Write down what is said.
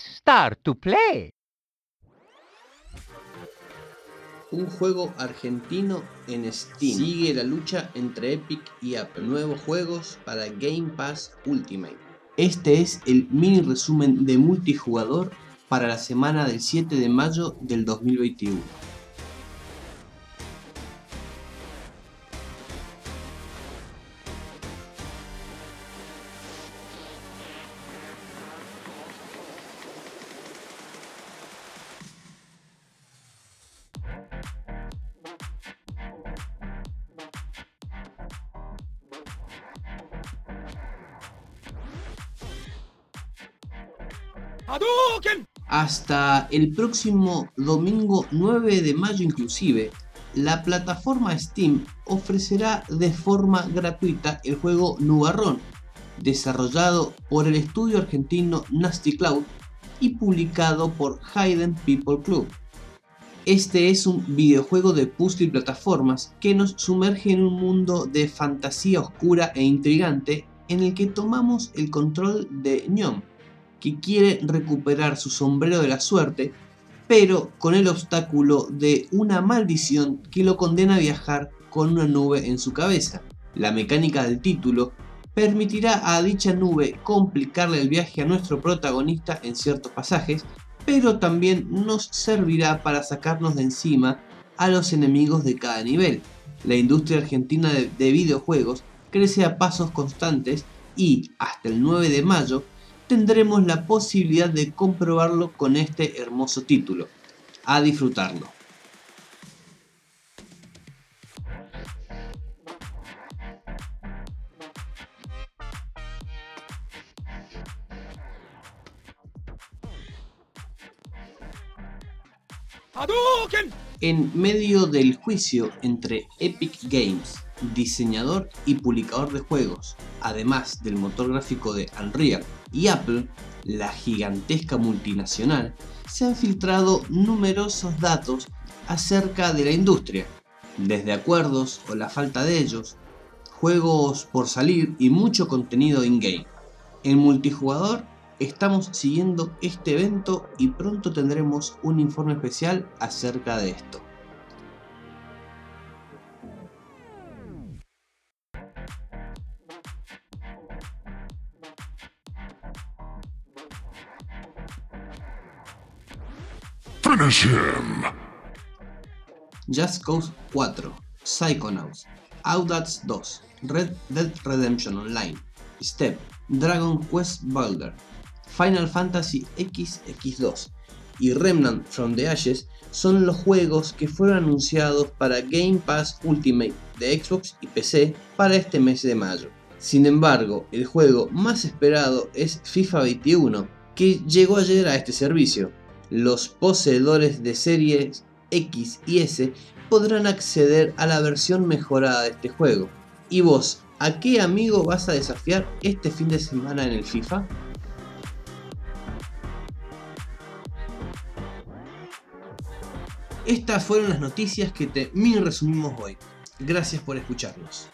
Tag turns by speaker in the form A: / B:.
A: Start to play.
B: Un juego argentino en Steam. Sigue la lucha entre Epic y Apple. Nuevos juegos para Game Pass Ultimate. Este es el mini resumen de multijugador para la semana del 7 de mayo del 2021. Hasta el próximo domingo 9 de mayo inclusive, la plataforma Steam ofrecerá de forma gratuita el juego Nubarrón, desarrollado por el estudio argentino Nasty Cloud y publicado por Hayden People Club. Este es un videojuego de puzzle y plataformas que nos sumerge en un mundo de fantasía oscura e intrigante en el que tomamos el control de Ñom, que quiere recuperar su sombrero de la suerte, pero con el obstáculo de una maldición que lo condena a viajar con una nube en su cabeza. La mecánica del título permitirá a dicha nube complicarle el viaje a nuestro protagonista en ciertos pasajes, pero también nos servirá para sacarnos de encima a los enemigos de cada nivel. La industria argentina de, de videojuegos crece a pasos constantes y hasta el 9 de mayo tendremos la posibilidad de comprobarlo con este hermoso título. A disfrutarlo. En medio del juicio entre Epic Games, diseñador y publicador de juegos, además del motor gráfico de Unreal, y Apple, la gigantesca multinacional, se han filtrado numerosos datos acerca de la industria, desde acuerdos o la falta de ellos, juegos por salir y mucho contenido in-game. En multijugador estamos siguiendo este evento y pronto tendremos un informe especial acerca de esto. Just Cause 4, Psychonauts, Audax 2, Red Dead Redemption Online, Step, Dragon Quest Builder, Final Fantasy XX2 y Remnant from the Ashes son los juegos que fueron anunciados para Game Pass Ultimate de Xbox y PC para este mes de mayo. Sin embargo, el juego más esperado es FIFA 21, que llegó ayer a este servicio. Los poseedores de series X y S podrán acceder a la versión mejorada de este juego. ¿Y vos, a qué amigo vas a desafiar este fin de semana en el FIFA? Estas fueron las noticias que te resumimos hoy. Gracias por escucharnos.